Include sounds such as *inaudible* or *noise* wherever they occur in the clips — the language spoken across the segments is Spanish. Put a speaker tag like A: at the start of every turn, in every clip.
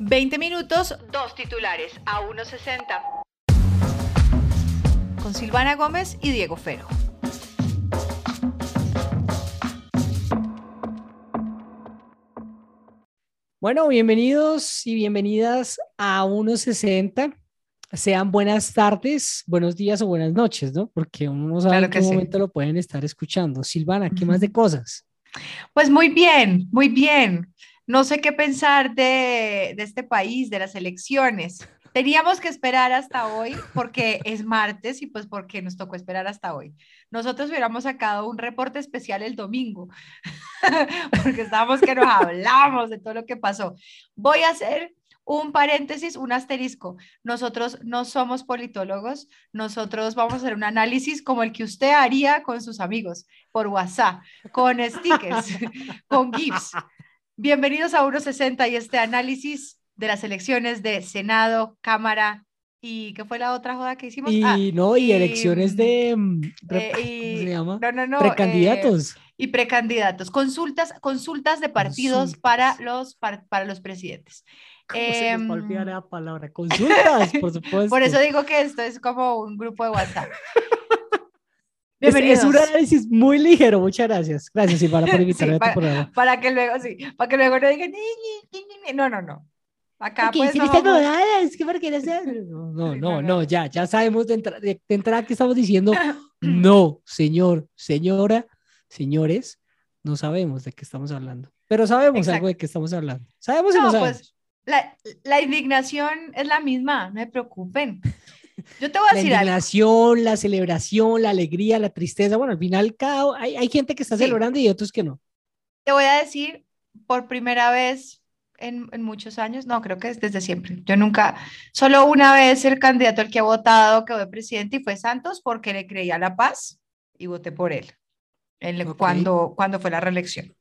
A: 20 minutos, dos titulares a 1.60. Con Silvana Gómez y Diego Fero.
B: Bueno, bienvenidos y bienvenidas a 1.60. Sean buenas tardes, buenos días o buenas noches, ¿no? Porque uno no sabe en qué momento lo pueden estar escuchando. Silvana, ¿qué más de cosas?
A: Pues muy bien, muy bien. No sé qué pensar de, este país, de las elecciones. Teníamos que esperar hasta hoy porque es martes y pues porque nos tocó esperar hasta hoy. Nosotros hubiéramos sacado un reporte especial el domingo *laughs* porque estábamos que nos hablamos de todo lo que pasó. Voy a hacer un paréntesis, un asterisco. Nosotros no somos politólogos, nosotros vamos a hacer un análisis como el que usted haría con sus amigos por WhatsApp, con stickers, *laughs* con GIFs. Bienvenidos a 1.60 y este análisis de las elecciones de Senado, Cámara y ¿qué fue la otra joda que hicimos?
B: Y
A: ah,
B: no, y, elecciones de mm, eh, ¿cómo se llama?
A: No, no, no,
B: precandidatos.
A: Eh, y precandidatos, consultas, consultas de partidos para los para, para los presidentes.
B: ¿Cómo se va a olvidar la palabra? Consultas, por supuesto. *laughs*
A: Por eso digo que esto es como un grupo de WhatsApp.
B: Es, es, un análisis muy ligero, muchas gracias. Gracias, Silvana, por *laughs* invitarme
A: sí,
B: a tu
A: para,
B: programa.
A: Para que luego, sí, para que luego no digan, ni, ni, ni, no, no, no. Acá pues *laughs* no,
B: no, es que porque no, no, no, no, ya, ya sabemos de, entra de, de entrada que estamos diciendo, *clears throat* no, señor, señora, señores, no sabemos de qué estamos hablando, pero sabemos Exacto. algo de qué estamos hablando. Sabemos y no, no sabemos. Pues,
A: la, la, indignación es la misma, no se preocupen. *laughs* Yo te voy a
B: la
A: decir
B: algo. la celebración, la alegría, la tristeza. Bueno, al final cada, hay, hay gente que está sí. celebrando y otros que no.
A: Te voy a decir, por primera vez en, en, muchos años, no, creo que es desde siempre. Yo nunca, solo una vez el candidato al que ha votado quedó de presidente y fue Santos porque le creía la paz y voté por él okay. cuando, cuando fue la reelección.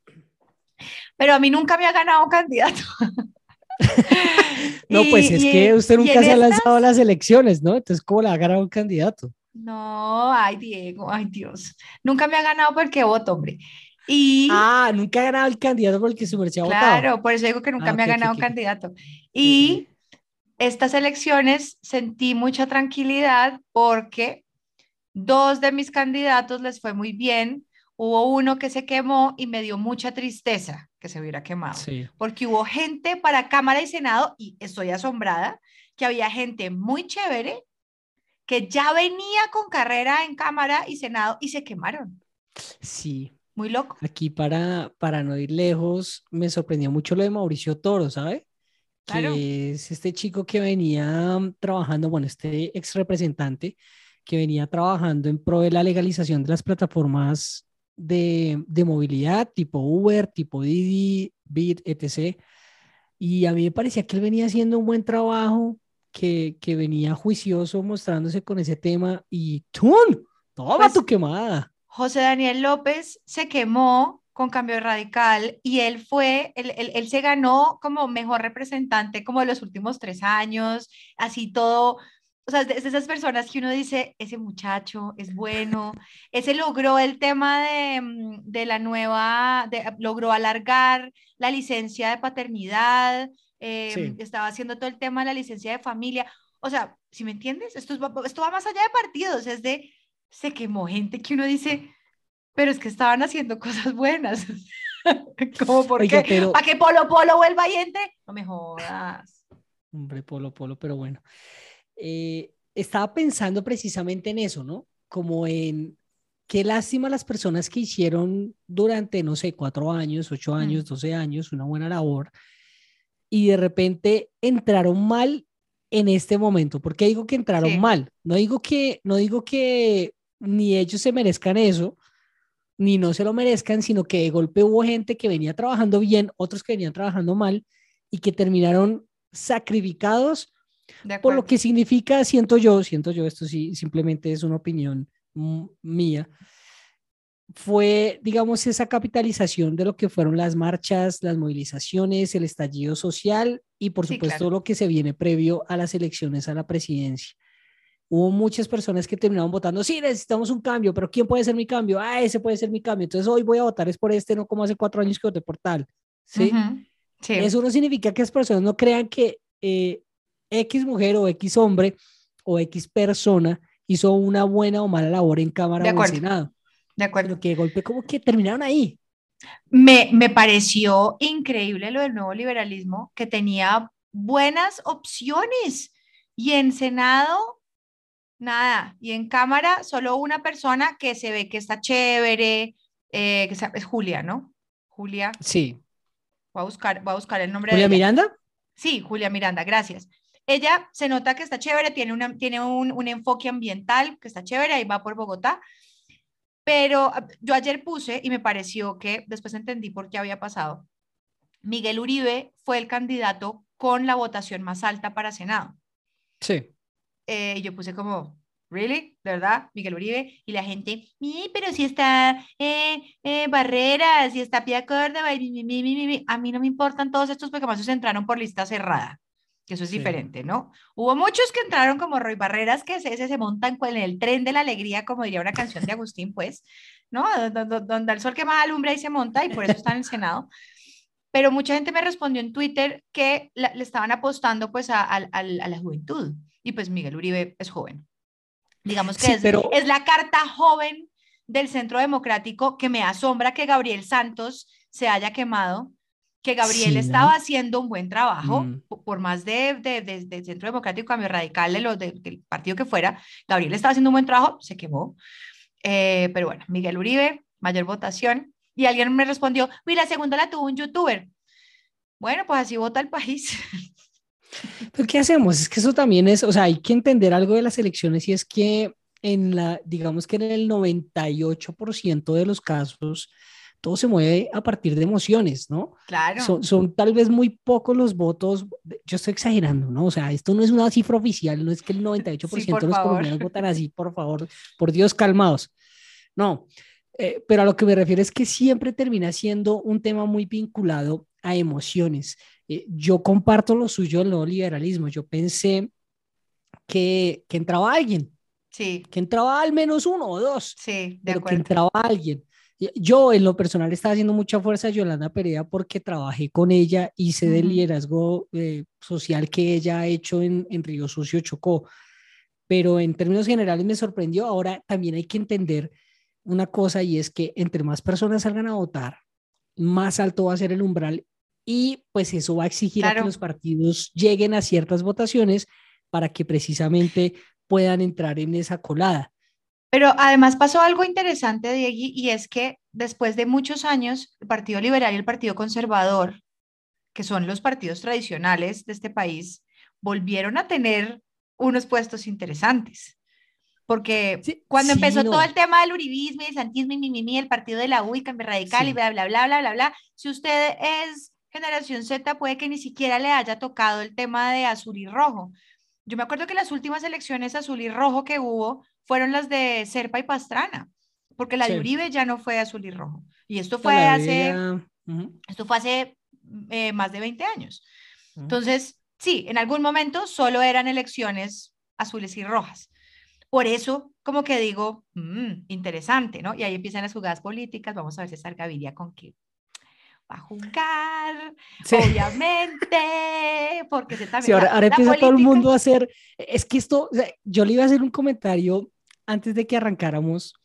A: Pero a mí nunca me ha ganado candidato. *laughs* *laughs*
B: no, y, pues es y, que usted nunca se ha lanzado a las elecciones, ¿no? Entonces, ¿cómo le ha ganado un candidato?
A: No, ay Diego, ay Dios. Nunca me ha ganado porque voto, hombre. Y,
B: ah, nunca ha ganado el candidato porque su merced ha
A: claro,
B: votado.
A: Por eso digo que nunca ah, me okay, ha ganado okay, un candidato. Y estas elecciones sentí mucha tranquilidad porque dos de mis candidatos les fue muy bien. Hubo uno que se quemó y me dio mucha tristeza que se hubiera quemado.
B: Sí.
A: Porque hubo gente para Cámara y Senado, y estoy asombrada, que había gente muy chévere que ya venía con carrera en Cámara y Senado y se quemaron.
B: Sí,
A: muy loco.
B: Aquí para, para no ir lejos, me sorprendió mucho lo de Mauricio Toro, ¿sabe?
A: Claro.
B: Que es este chico que venía trabajando, bueno, este ex representante que venía trabajando en pro de la legalización de las plataformas de, de movilidad tipo Uber, tipo Didi, Bit, etc. Y a mí me parecía que él venía haciendo un buen trabajo, que, que venía juicioso mostrándose con ese tema y ¡tum! ¡Toma pues, tu quemada!
A: José Daniel López se quemó con cambio radical y él fue, él, él, él, se ganó como mejor representante como de los últimos tres años, así todo, o sea, es de esas personas que uno dice, ese muchacho es bueno, ese logró el tema de, mm, de la nueva, de, logró alargar la licencia de paternidad, eh, sí. estaba haciendo todo el tema de la licencia de familia, o sea, si me entiendes, esto, es, esto va más allá de partidos, es de se quemó gente que uno dice, pero es que estaban haciendo *laughs* cosas buenas. *laughs* Como porque, pero... ¿para que Polo Polo vuelva y entre? No me jodas.
B: Hombre, Polo Polo, pero bueno. Eh, estaba pensando precisamente en eso, ¿no? Como en qué lástima las personas que hicieron durante, no sé, cuatro años, ocho años, mm. doce años, una buena labor, y de repente entraron mal en este momento. ¿Por qué digo que entraron sí. mal? No digo que, no digo que ni ellos se merezcan eso, ni no se lo merezcan, sino que de golpe hubo gente que venía trabajando bien, otros que venían trabajando mal y que terminaron sacrificados por lo que significa, siento yo, siento yo, esto sí simplemente es una opinión mía, fue, digamos, esa capitalización de lo que fueron las marchas, las movilizaciones, el estallido social y, por supuesto, sí, claro. lo que se viene previo a las elecciones a la presidencia hubo muchas personas que terminaron votando, sí, necesitamos un cambio, pero ¿quién puede ser mi cambio? Ah, ese puede ser mi cambio. Entonces hoy voy a votar es por este, no como hace cuatro años que voté por tal. ¿Sí? Uh -huh. Eso no significa que las personas no crean que eh, X mujer o X hombre o X persona hizo una buena o mala labor en Cámara o en Senado.
A: De acuerdo.
B: que de golpe como que terminaron ahí.
A: Me, me pareció increíble lo del nuevo liberalismo, que tenía buenas opciones y en Senado, nada, y en Cámara solo una persona que se ve que está chévere, eh, que es Julia, ¿no? Julia.
B: Sí.
A: Voy a buscar, voy a buscar el nombre
B: ¿Julia Miranda?
A: Sí, Julia Miranda, gracias. Ella se nota que está chévere, tiene, una, tiene un, un enfoque ambiental que está chévere, ahí va por Bogotá. Pero ah, yo ayer puse y me pareció que después entendí por qué había pasado. Miguel Uribe fue el candidato con la votación más alta para Senado.
B: Sí.
A: Eh, yo puse como, ¿really? ¿De verdad? Miguel Uribe. Y la gente, pero si está eh, eh, Barreras, si está Pia Córdoba, y a mí no me importan todos estos porque más se entraron por lista cerrada que eso es diferente, ¿no? Hubo muchos que entraron como Roy Barreras, que se, se, montan en el tren de la alegría, como diría una canción de Agustín, pues, ¿no? Donde, el sol que más alumbra y se monta, y por eso está en el Senado. Pero mucha gente me respondió en Twitter que le estaban apostando, pues, a, a, la juventud. Y pues Miguel Uribe es joven. Digamos que es, pero... es la carta joven del Centro Democrático que me asombra que Gabriel Santos se haya quemado que Gabriel estaba haciendo un buen trabajo, mm. por más de, de, Centro Democrático, Cambio Radical, de lo, del partido que fuera, Gabriel estaba haciendo un buen trabajo, se quemó. Eh, pero bueno, Miguel Uribe, mayor votación. Y alguien me respondió, mira, la segunda la tuvo un youtuber. Bueno, pues así vota el país. *laughs*
B: Pero ¿qué hacemos? Es que eso también es, o sea, hay que entender algo de las elecciones y es que en la, digamos que en el 98% de los casos, todo se mueve a partir de emociones, ¿no?
A: Claro.
B: Son, son, tal vez muy pocos los votos, yo estoy exagerando, ¿no? O sea, esto no es una cifra oficial, no es que el *laughs* 98% de los colombianos votan así, por favor, por Dios, calmados. No, eh, pero a lo que me refiero es que siempre termina siendo un tema muy vinculado a emociones. Eh, yo comparto lo suyo del neoliberalismo. Yo pensé que, que entraba alguien.
A: Sí.
B: Que entraba al menos uno o dos.
A: Sí, de
B: pero
A: acuerdo.
B: que entraba alguien. Yo en lo personal estaba haciendo mucha fuerza a Yolanda Perea porque trabajé con ella y sé del liderazgo eh, social que ella ha hecho en, en Río Sucio Chocó. Pero en términos generales me sorprendió. Ahora también hay que entender una cosa y es que entre más personas salgan a votar, más alto va a ser el umbral y pues eso va a exigir a que los partidos lleguen a ciertas votaciones para que precisamente puedan entrar en esa colada.
A: Pero además pasó algo interesante, Diego, y es que después de muchos años, el Partido Liberal y el Partido Conservador, que son los partidos tradicionales de este país, volvieron a tener unos puestos interesantes. Porque cuando empezó todo el tema del uribismo y el santismo y mimimi, el partido de la U y cambio radical y bla, bla, bla, bla, bla, bla, si usted es generación Z, puede que ni siquiera le haya tocado el tema de azul y rojo. Yo me acuerdo que las últimas elecciones azul y rojo que hubo fueron las de Serpa y Pastrana, porque la de Uribe ya no fue azul y rojo. Y esto fue hace, esto fue hace eh, más de 20 años. Entonces, sí, en algún momento solo eran elecciones azules y rojas. Por eso, como que digo, mm, interesante, ¿no? Y ahí empiezan las jugadas políticas. Vamos a ver si está Gaviria con qué va a jugar, obviamente, porque se también.
B: Sí, ahora, empieza todo el mundo a hacer. Es que esto, yo le iba a hacer un comentario antes de que arrancáramos,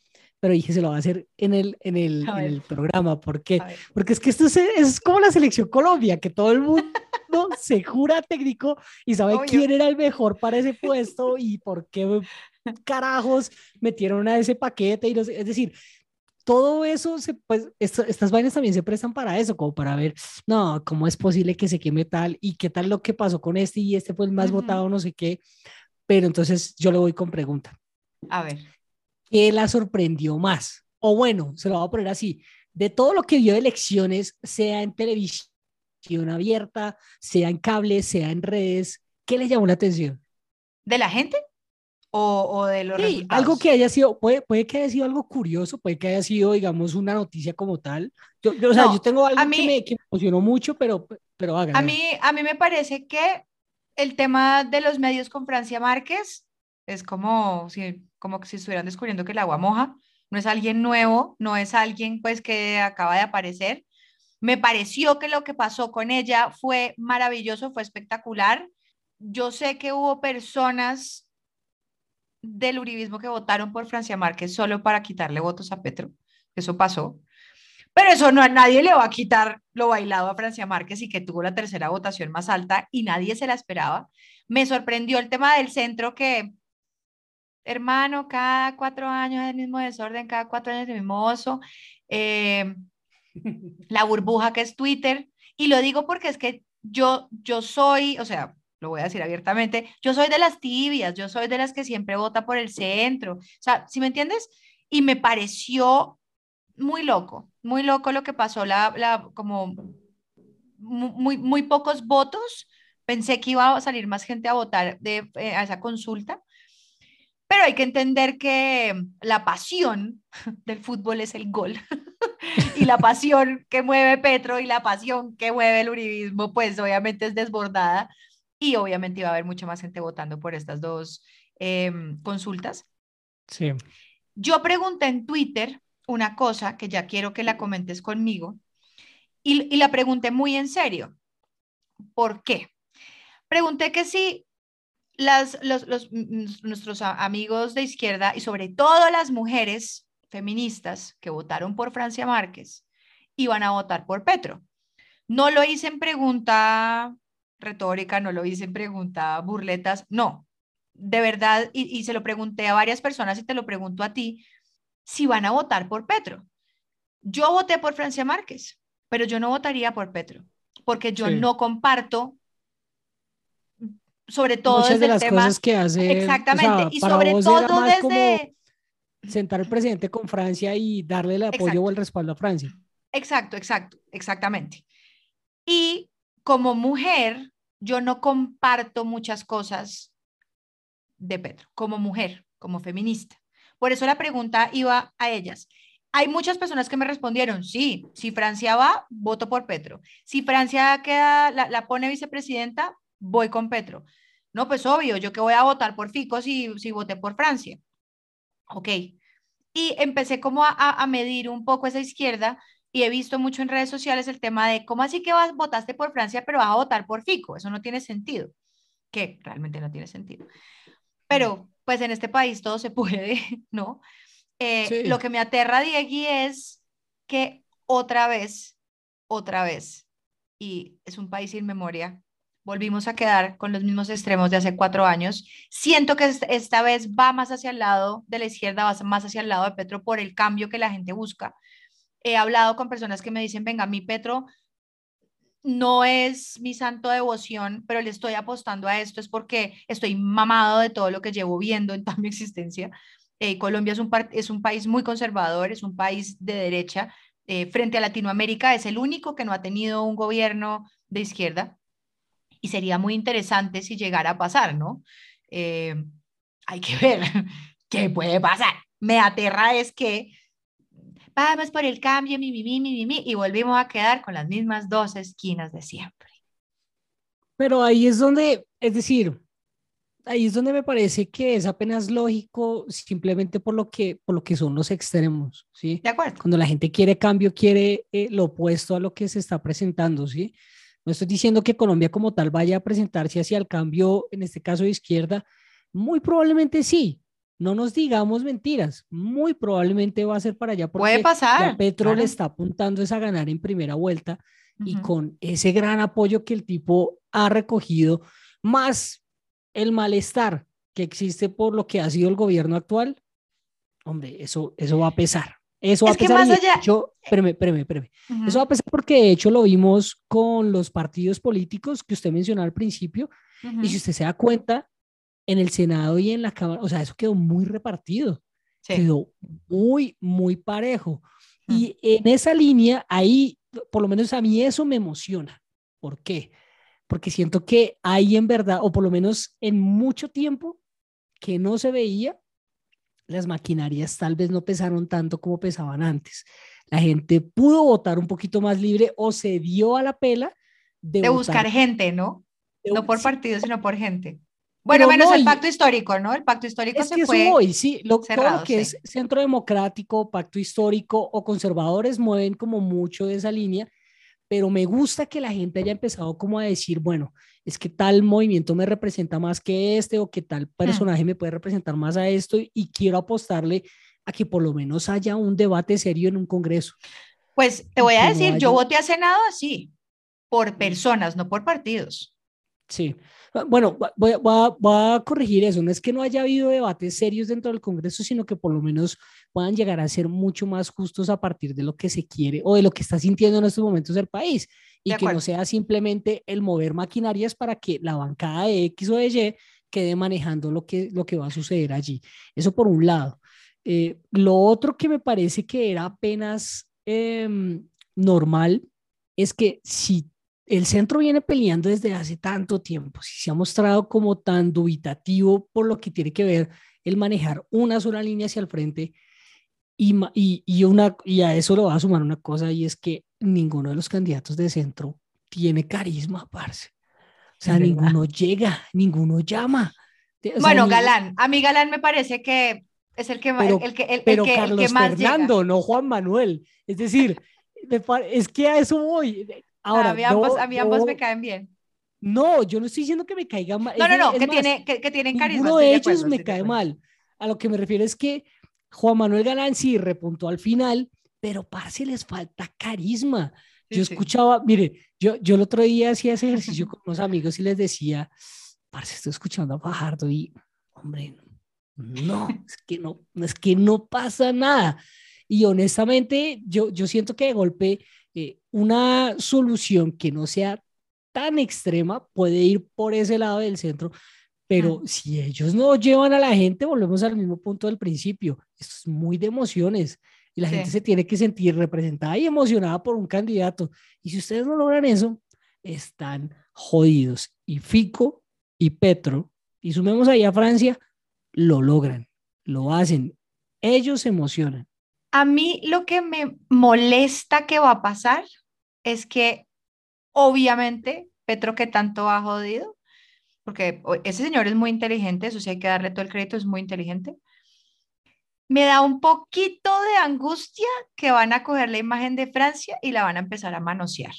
B: pero dije, se lo va a hacer en el, en el, en el programa. ¿Por qué? Porque es que esto es, como la selección Colombia, que todo el mundo *laughs* se jura técnico y sabe quién era el mejor para ese puesto y por qué carajos metieron a ese paquete. Y es decir, todo eso, se, pues estas vainas también se prestan para eso, como para ver, no, ¿cómo es posible que se queme tal? ¿Y qué tal lo que pasó con este? Y este fue el más votado, no sé qué. Pero entonces yo le voy con pregunta.
A: A ver.
B: ¿Qué la sorprendió más? O bueno, se lo voy a poner así, de todo lo que vio de elecciones, sea en televisión abierta, sea en cable, sea en redes, ¿qué le llamó la atención?
A: ¿De la gente? ¿O, o de los sí,
B: algo que haya sido, puede, puede que haya sido algo curioso, puede que haya sido, digamos, una noticia como tal. Yo, o sea, yo tengo algo que, me, que, me, emocionó mucho, pero, pero haga.
A: A mí, a mí me parece que el tema de los medios con Francia Márquez es como si, como si estuvieran descubriendo que el agua moja, no es alguien nuevo, no es alguien pues que acaba de aparecer. Me pareció que lo que pasó con ella fue maravilloso, fue espectacular. Yo sé que hubo personas del uribismo que votaron por Francia Márquez solo para quitarle votos a Petro. Eso pasó. Pero eso no a nadie le va a quitar lo bailado a Francia Márquez y que tuvo la tercera votación más alta y nadie se la esperaba. Me sorprendió el tema del centro que, hermano, cada cuatro años es el mismo desorden, cada cuatro años es el mismo oso. Eh, *laughs* la burbuja que es Twitter. Y lo digo porque es que yo, yo soy, o sea, lo voy a decir abiertamente, yo soy de las tibias, yo soy de las que siempre vota por el centro. O sea, si me entiendes? Y me pareció muy loco, muy loco lo que pasó, la, la, como muy, muy pocos votos. Pensé que iba a salir más gente a votar de, eh, a esa consulta, pero hay que entender que la pasión del fútbol es el gol. *laughs* y la pasión que mueve Petro y la pasión que mueve el uribismo, pues obviamente es desbordada y obviamente iba a haber mucha más gente votando por estas dos em, consultas.
B: Sí.
A: Yo pregunté en Twitter una cosa que ya quiero que la comentes conmigo y, y la pregunté muy en serio. ¿Por qué? Pregunté que si las, los, los, nuestros amigos de izquierda y sobre todo las mujeres feministas que votaron por Francia Márquez iban a votar por Petro. No lo hice en pregunta retórica, no lo hice en pregunta burletas, no. De verdad, y, y se lo pregunté a varias personas y te lo pregunto a ti, si van a votar por Petro. Yo voté por Francia Márquez, pero yo no votaría por Petro, porque yo no comparto sobre todo
B: Muchas
A: desde
B: de las
A: el tema
B: cosas que hace
A: exactamente y sobre todo desde
B: sentar al presidente con Francia y darle el apoyo exacto. o el respaldo a Francia.
A: Exacto, exacto, exactamente. Y como mujer, yo no comparto muchas cosas de Petro, como mujer, como feminista. Por eso la pregunta iba a ellas. Hay muchas personas que me respondieron, sí, si Francia va, voto por Petro. Si Francia queda, la, la pone vicepresidenta, voy con Petro. No, pues obvio, yo que voy a votar por Fico si, si voté por Francia. Ok. Y empecé como a, a, medir un poco esa izquierda y he visto mucho en redes sociales el tema de cómo así que vas, votaste por Francia, pero vas a votar por Fico. Eso no tiene sentido, que realmente no tiene sentido. Pero pues en este país todo se *laughs* puede, ¿no? Eh, sí. Lo que me aterra, Diegui, es que otra vez, otra vez, y es un país sin memoria, volvimos a quedar con los mismos extremos de hace cuatro años. Siento que esta vez va más hacia el lado de la izquierda, va más hacia el lado de Petro por el cambio que la gente busca. He hablado con personas que me dicen, venga, mi Petro no es mi santo devoción, pero le estoy apostando a esto, es porque estoy mamado de todo lo que llevo viendo en toda mi existencia. Eh, Colombia es un, es un país muy conservador, es un país de derecha. Eh, frente a Latinoamérica es el único que no ha tenido un gobierno de izquierda y sería muy interesante si llegara a pasar, ¿no? Eh, hay que *laughs* ver qué puede pasar. Me aterra es que vamos por el cambio, mi, mi, mi, mi, mi, y volvimos a quedar con las mismas dos esquinas de siempre.
B: Pero ahí es donde, es decir, ahí es donde me parece que es apenas lógico simplemente por lo que, por lo que son los extremos, ¿sí?
A: De acuerdo.
B: Cuando la gente quiere cambio, quiere eh, lo opuesto a lo que se está presentando, ¿sí? No estoy diciendo que Colombia como tal vaya a presentarse hacia el cambio, en este caso de izquierda, muy probablemente sí. No nos digamos mentiras, muy probablemente va a ser para allá porque
A: Puede pasar.
B: Petro claro. le está apuntando es a ganar en primera vuelta uh -huh. y con ese gran apoyo que el tipo ha recogido, más el malestar que existe por lo que ha sido el gobierno actual, hombre, eso, eso va a pesar. Eso va
A: es
B: a pesar.
A: Que más allá...
B: hecho, espérame, espérame, espérame. Uh -huh. Eso va a pesar porque de hecho lo vimos con los partidos políticos que usted mencionó al principio. Uh -huh. Y si usted se da cuenta, en el Senado y en la Cámara, o sea, eso quedó muy repartido. Sí. Quedó muy, muy parejo. Uh -huh. Y en esa línea, ahí, por lo menos a mí eso me emociona. ¿Por qué? Porque siento que hay en verdad, o por lo menos en mucho tiempo, que no se veía las maquinarias tal vez no pesaron tanto como pesaban antes. La gente pudo votar un poquito más libre o se dio a la pela
A: de, de buscar gente, ¿no? De, no por sí. partido, sino por gente. Bueno, menos no, el pacto histórico, ¿no? El pacto histórico
B: es
A: se
B: que
A: fue.
B: Hoy, sí, lo, cerrado, todo lo que sí. es centro democrático, pacto histórico o conservadores mueven como mucho de esa línea, pero me gusta que la gente haya empezado como a decir, bueno, es que tal movimiento me representa más que este o que tal personaje me puede representar más a esto y quiero apostarle a que por lo menos haya un debate serio en un Congreso.
A: Pues te voy a decir, yo voté a Senado así, por personas, no por partidos.
B: Sí. Bueno, voy, a corregir eso. No es que no haya habido debates serios dentro del Congreso, sino que por lo menos puedan llegar a ser mucho más justos a partir de lo que se quiere o de lo que está sintiendo en estos momentos el país. Y que no sea simplemente el mover maquinarias para que la bancada de X o de Y quede manejando lo que, lo que va a suceder allí. Eso por un lado. Eh, lo otro que me parece que era apenas em, normal es que si el centro viene peleando desde hace tanto tiempo, si se ha mostrado como tan dubitativo por lo que tiene que ver el manejar una sola línea hacia el frente y, y, una, y a eso lo va a sumar una cosa y es que ninguno de los candidatos de centro tiene carisma, parce. O sea, ninguno llega, ninguno llama.
A: bueno, Galán, a mí Galán me parece que es el que más, el, que, el,
B: pero
A: que,
B: Carlos Fernando, no Juan Manuel. Es decir, *laughs* es que a eso voy. Ahora,
A: a mí ambos, a mí ambos me caen bien.
B: No, yo no estoy diciendo que me caiga mal.
A: No, no, no, que, tiene, que, que, tienen carisma.
B: Uno de ellos me cae mal. A lo que me refiero es que Juan Manuel Galán sí repuntó al final, pero parce les falta carisma. yo escuchaba, mire, yo, yo el otro día hacía ese ejercicio *laughs* con unos amigos y les decía, parce, estoy escuchando a Fajardo y, hombre, no, es que no, es que no pasa nada. Y honestamente, yo, yo siento que de golpe eh, una solución que no sea tan extrema puede ir por ese lado del centro, pero si ellos no llevan a la gente, volvemos al mismo punto del principio. Esto es muy de emociones y la gente se tiene que sentir representada y emocionada por un candidato. Y si ustedes no logran eso, están jodidos. Y Fico y Petro, y sumemos ahí a Francia, lo logran, lo hacen. Ellos se emocionan.
A: A mí lo que me molesta que va a pasar es que obviamente Petro que tanto ha jodido, porque ese señor es muy inteligente, eso sí hay que darle todo el crédito, es muy inteligente. Me da un poquito de angustia que van a coger la imagen de Francia y la van a empezar a manosear.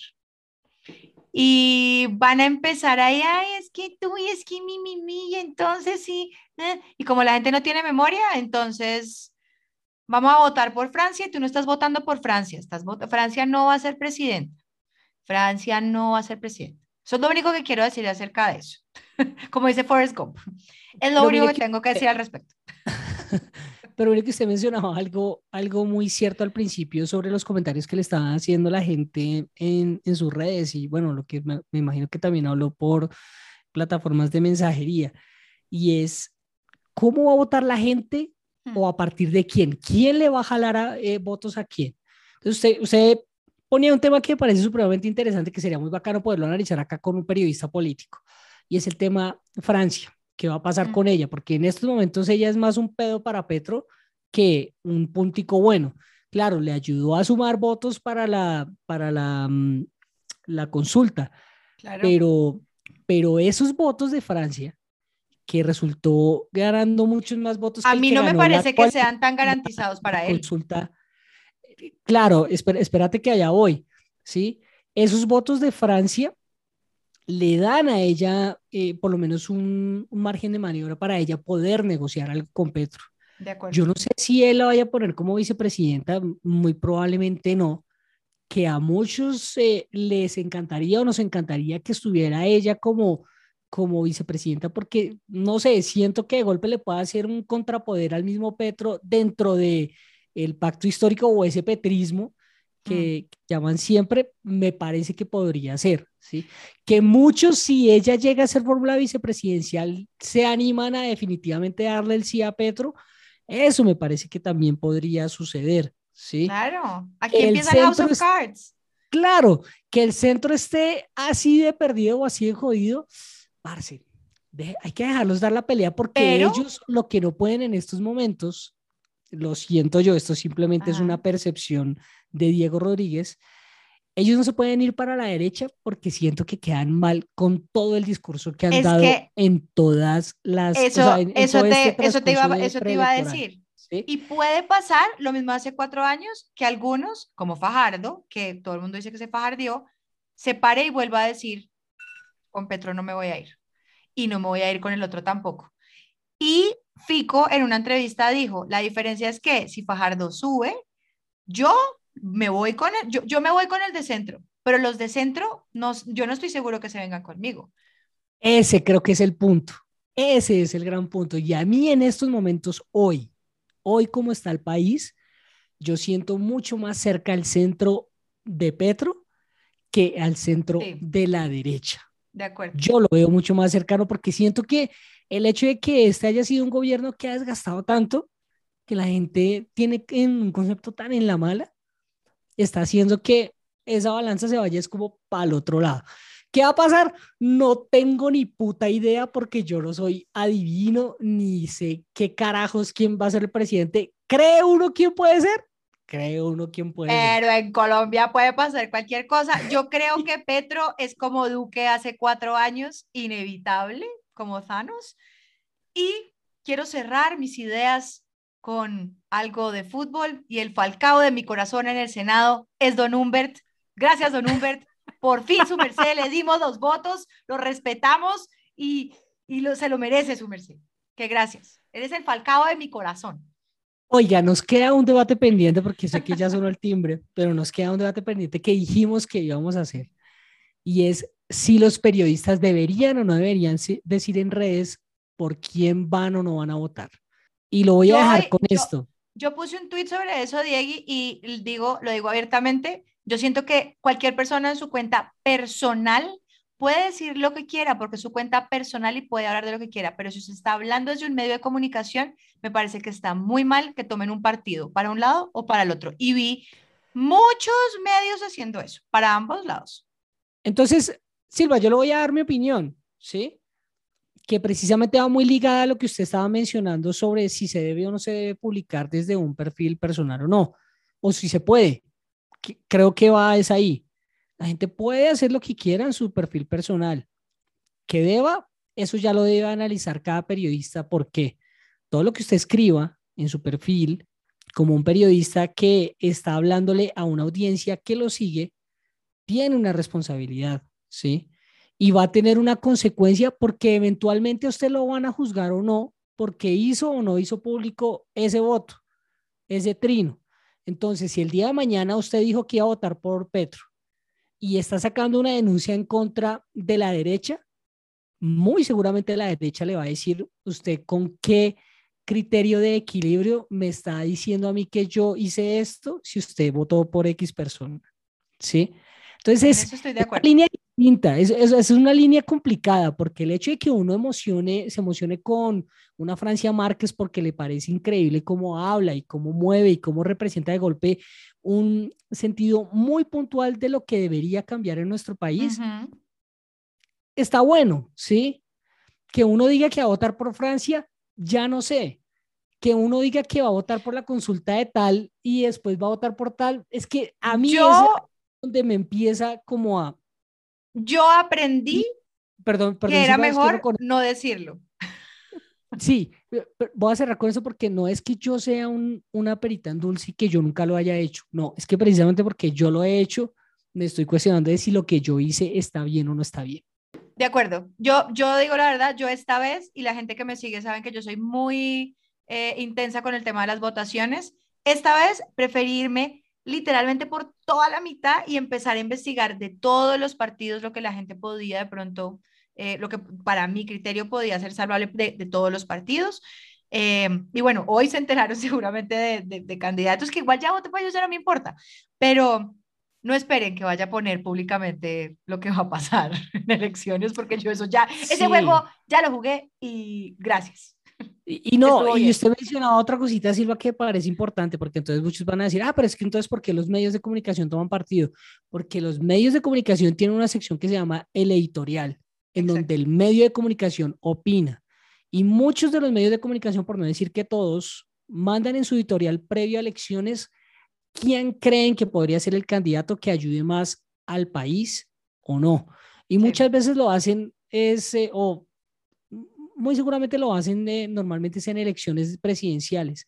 A: Y van a empezar ahí, ay, es que tú y es que mi, mi, mi, y entonces sí. Eh". Y como la gente no tiene memoria, entonces vamos a votar por Francia y tú no estás votando por Francia. Estás Francia no va a ser presidente. Francia no va a ser presidente. Eso es lo único que quiero decir acerca de eso. *laughs* Como dice Forrest Gump. Es lo único que, tengo que decir al respecto. *laughs*
B: Pero mire que usted mencionaba algo, algo muy cierto al principio sobre los comentarios que le estaban haciendo la gente en, en sus redes y bueno, lo que me, imagino que también habló por plataformas de mensajería y es cómo va a votar la gente o a partir de quién, quién le va a jalar eh, votos a quién. Entonces usted, usted ponía un tema que me parece supremamente interesante, que sería muy bacano poderlo analizar acá con un periodista político, y es el tema Francia. ¿Qué va a pasar con ella? Porque en estos momentos ella es más un pedo para Petro que un puntico bueno. Claro, le ayudó a sumar votos para la, para la, mm, la consulta, pero, pero esos votos de Francia, que resultó ganando muchos más votos.
A: A mí no me parece que sean tan garantizados para él.
B: Consulta, claro, espérate que allá voy, ¿sí? Esos votos de Francia le dan a ella eh, por lo menos un, margen de maniobra para ella poder negociar algo con Petro. Yo no sé si él la vaya a poner como vicepresidenta, muy probablemente no, que a muchos eh, les encantaría o nos encantaría que estuviera ella como, como vicepresidenta, porque no sé, siento que de golpe le puede hacer un contrapoder al mismo Petro dentro de el pacto histórico o ese petrismo que, llaman siempre, me parece que podría ser, ¿sí? Que muchos, si ella llega a ser fórmula vicepresidencial, se animan a definitivamente darle el sí a Petro, eso me parece que también podría suceder, ¿sí?
A: Claro, aquí empieza House of Cards.
B: Claro, que el centro esté así de perdido o así de jodido, parce, hay que dejarlos dar la pelea porque ellos lo que no pueden en estos momentos lo siento yo, esto simplemente es una percepción de Diego Rodríguez, ellos no se pueden ir para la derecha porque siento que quedan mal con todo el discurso que han dado en todas las...
A: Eso, eso, te, eso, te, iba, eso te iba a decir. Y puede pasar lo mismo hace cuatro años que algunos, como Fajardo, que todo el mundo dice que se fajardió, se pare y vuelva a decir, con Petro no me voy a ir y no me voy a ir con el otro tampoco. Y Fico en una entrevista dijo, la diferencia es que si Fajardo sube, yo me voy con el, yo, yo me voy con el de centro, pero los de centro, no, yo no estoy seguro que se vengan conmigo.
B: Ese creo que es el punto. Ese es el gran punto. Y a mí en estos momentos, hoy, hoy como está el país, yo siento mucho más cerca al centro de Petro que al centro de la derecha.
A: De acuerdo.
B: Yo lo veo mucho más cercano porque siento que el hecho de que este haya sido un gobierno que ha desgastado tanto, que la gente tiene un concepto tan en la mala, está haciendo que esa balanza se vaya es como para el otro lado. ¿Qué va a pasar? No tengo ni puta idea porque yo no soy adivino ni sé qué carajos quién va a ser el presidente. ¿Cree uno quién puede ser? Cree uno quién puede
A: Pero en Colombia puede pasar cualquier cosa. Yo creo que Petro es como Duque hace cuatro años, inevitable, como Thanos. Y quiero cerrar mis ideas con algo de fútbol y el falcao de mi corazón en el Senado es Don Humbert. Gracias, Don Humbert. Por fin su merced le dimos los votos, lo respetamos y, y lo, se lo merece su merced. Que gracias. Eres el falcao de mi corazón.
B: Oiga, nos queda un debate pendiente porque sé que ya sonó el timbre, pero nos queda un debate pendiente que dijimos que íbamos a hacer. Y es si los periodistas deberían o no deberían decir en redes por quién van o no van a votar. Y lo voy a dejar con esto.
A: Yo puse un tweet sobre eso, Diego, y digo, lo digo abiertamente. Yo siento que cualquier persona en su cuenta personal puede decir lo que quiera porque es su cuenta personal y puede hablar de lo que quiera, pero si se está hablando desde un medio de comunicación, me parece que está muy mal que tomen un partido para un lado o para el otro. Y vi muchos medios haciendo eso, para ambos lados.
B: Entonces, Silva, yo le voy a dar mi opinión, ¿sí? Que precisamente va muy ligada a lo que usted estaba mencionando sobre si se debe o no se debe publicar desde un perfil personal o no, o si se puede. Creo que va es ahí. La gente puede hacer lo que quiera en su perfil personal. Que deba, eso ya lo debe analizar cada periodista porque todo lo que usted escriba en su perfil, como un periodista que está hablándole a una audiencia que lo sigue, tiene una responsabilidad, ¿sí? Y va a tener una consecuencia porque eventualmente usted lo van a juzgar o no porque hizo o no hizo público ese voto, ese trino. Entonces, si el día de mañana usted dijo que iba a votar por Petro y está sacando una denuncia en contra de la derecha, muy seguramente la derecha le va a decir usted con qué criterio de equilibrio me está diciendo a mí que yo hice esto si usted votó por X persona. ¿Sí? Entonces, es una línea distinta, es, es, una línea complicada, porque el hecho de que uno emocione, se emocione con una Francia Márquez porque le parece increíble cómo habla y cómo mueve y cómo representa de golpe un sentido muy puntual de lo que debería cambiar en nuestro país, está bueno, ¿sí? Que uno diga que va a votar por Francia, ya no sé. Que uno diga que va a votar por la consulta de tal y después va a votar por tal, es que a mí es donde me empieza como a...
A: Yo aprendí
B: perdón, perdón,
A: que era mejor no decirlo.
B: Sí, voy a cerrar con eso porque no es que yo sea un, una perita en dulce y que yo nunca lo haya hecho. No, es que precisamente porque yo lo he hecho, me estoy cuestionando de si lo que yo hice está bien o no está bien.
A: De acuerdo. Yo, yo digo la verdad, yo esta vez, y la gente que me sigue saben que yo soy muy eh, intensa con el tema de las votaciones, esta vez preferirme literalmente por toda la mitad y empezar a investigar de todos los partidos lo que la gente podía de pronto eh, lo que para mi criterio podía ser salvable de, todos los partidos. Eh, y bueno, hoy se enteraron *laughs* seguramente de, candidatos que igual ya voté para ellos, no me importa, pero no esperen que vaya a poner públicamente lo que va a pasar *laughs* en elecciones, porque yo eso ya, ese juego ya lo jugué y gracias.
B: Y, no, y usted mencionaba otra cosita, Silva, que parece importante, porque entonces muchos van a decir, ah, pero es que entonces, ¿por qué los medios de comunicación toman partido? Porque los medios de comunicación tienen una sección que se llama el editorial en donde el medio de comunicación opina. Y muchos de los medios de comunicación, por no decir que todos, mandan en su editorial previo a elecciones quién creen que podría ser el candidato que ayude más al país o no. Y muchas veces lo hacen ese, o muy seguramente lo hacen normalmente en elecciones presidenciales.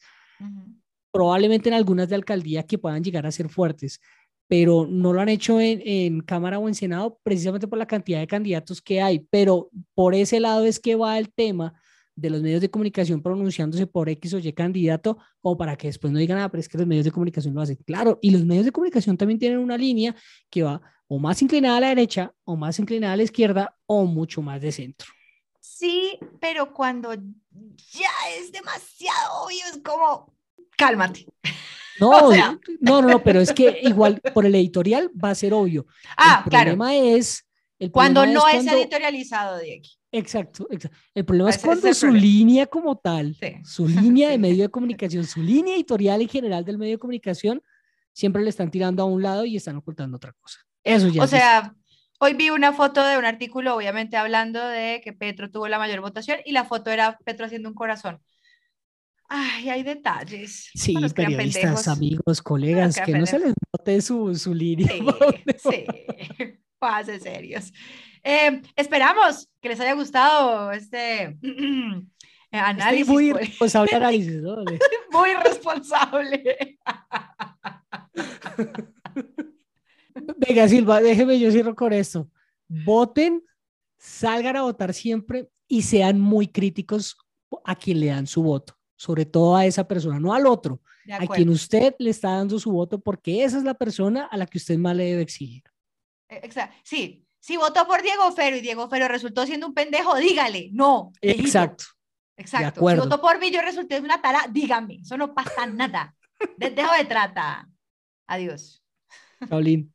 B: Probablemente en algunas de alcaldía que puedan llegar a ser fuertes. pero no lo han hecho en, en, Cámara o en Senado precisamente por la cantidad de candidatos que hay. Pero por ese lado es que va el tema de los medios de comunicación pronunciándose por X o Y candidato, como para que después no digan, nada, pero es que los medios de comunicación lo hacen. Claro, y los medios de comunicación también tienen una línea que va o más inclinada a la derecha, o más inclinada a la izquierda, o mucho más de centro.
A: Sí, pero cuando ya es demasiado obvio, es como, cálmate. *laughs*
B: No, no, no, pero es que *laughs* igual por el editorial va a ser obvio.
A: Ah,
B: el
A: claro.
B: Problema es, el
A: cuando no es, editorializado, Diego.
B: Exacto, exacto. El problema es cuando su línea como tal, su línea de *laughs* medio de comunicación, su línea editorial en general del medio de comunicación, siempre le están tirando a un lado y están ocultando otra cosa. Eso ya.
A: O sea, hoy vi una foto de un artículo, obviamente hablando de que Petro tuvo la mayor votación y la foto era Petro haciendo un corazón. Ay, hay detalles.
B: Sí, periodistas, amigos, colegas, que no se les note su, su línea.
A: Sí, *laughs* sí. Pase serios. Eh, esperamos que les haya gustado este análisis.
B: Este muy responsable *laughs* análisis, ¿no?
A: muy responsable. *laughs*
B: Venga, Silva, déjeme yo cierro con esto. Voten, salgan a votar siempre y sean muy críticos a quien le dan su voto sobre todo a esa persona, no al otro, a quien usted le está dando su voto, porque esa es la persona a la que usted más le debe exigir.
A: E, exacto. Sí, si votó por Diego Fero y Diego Fero resultó siendo un pendejo, dígale, no.
B: Exacto.
A: Exacto. Si votó por mí, yo resulté una tara, dígame, eso no pasa nada. *laughs* Dejo de trata. Adiós.
B: Paulín.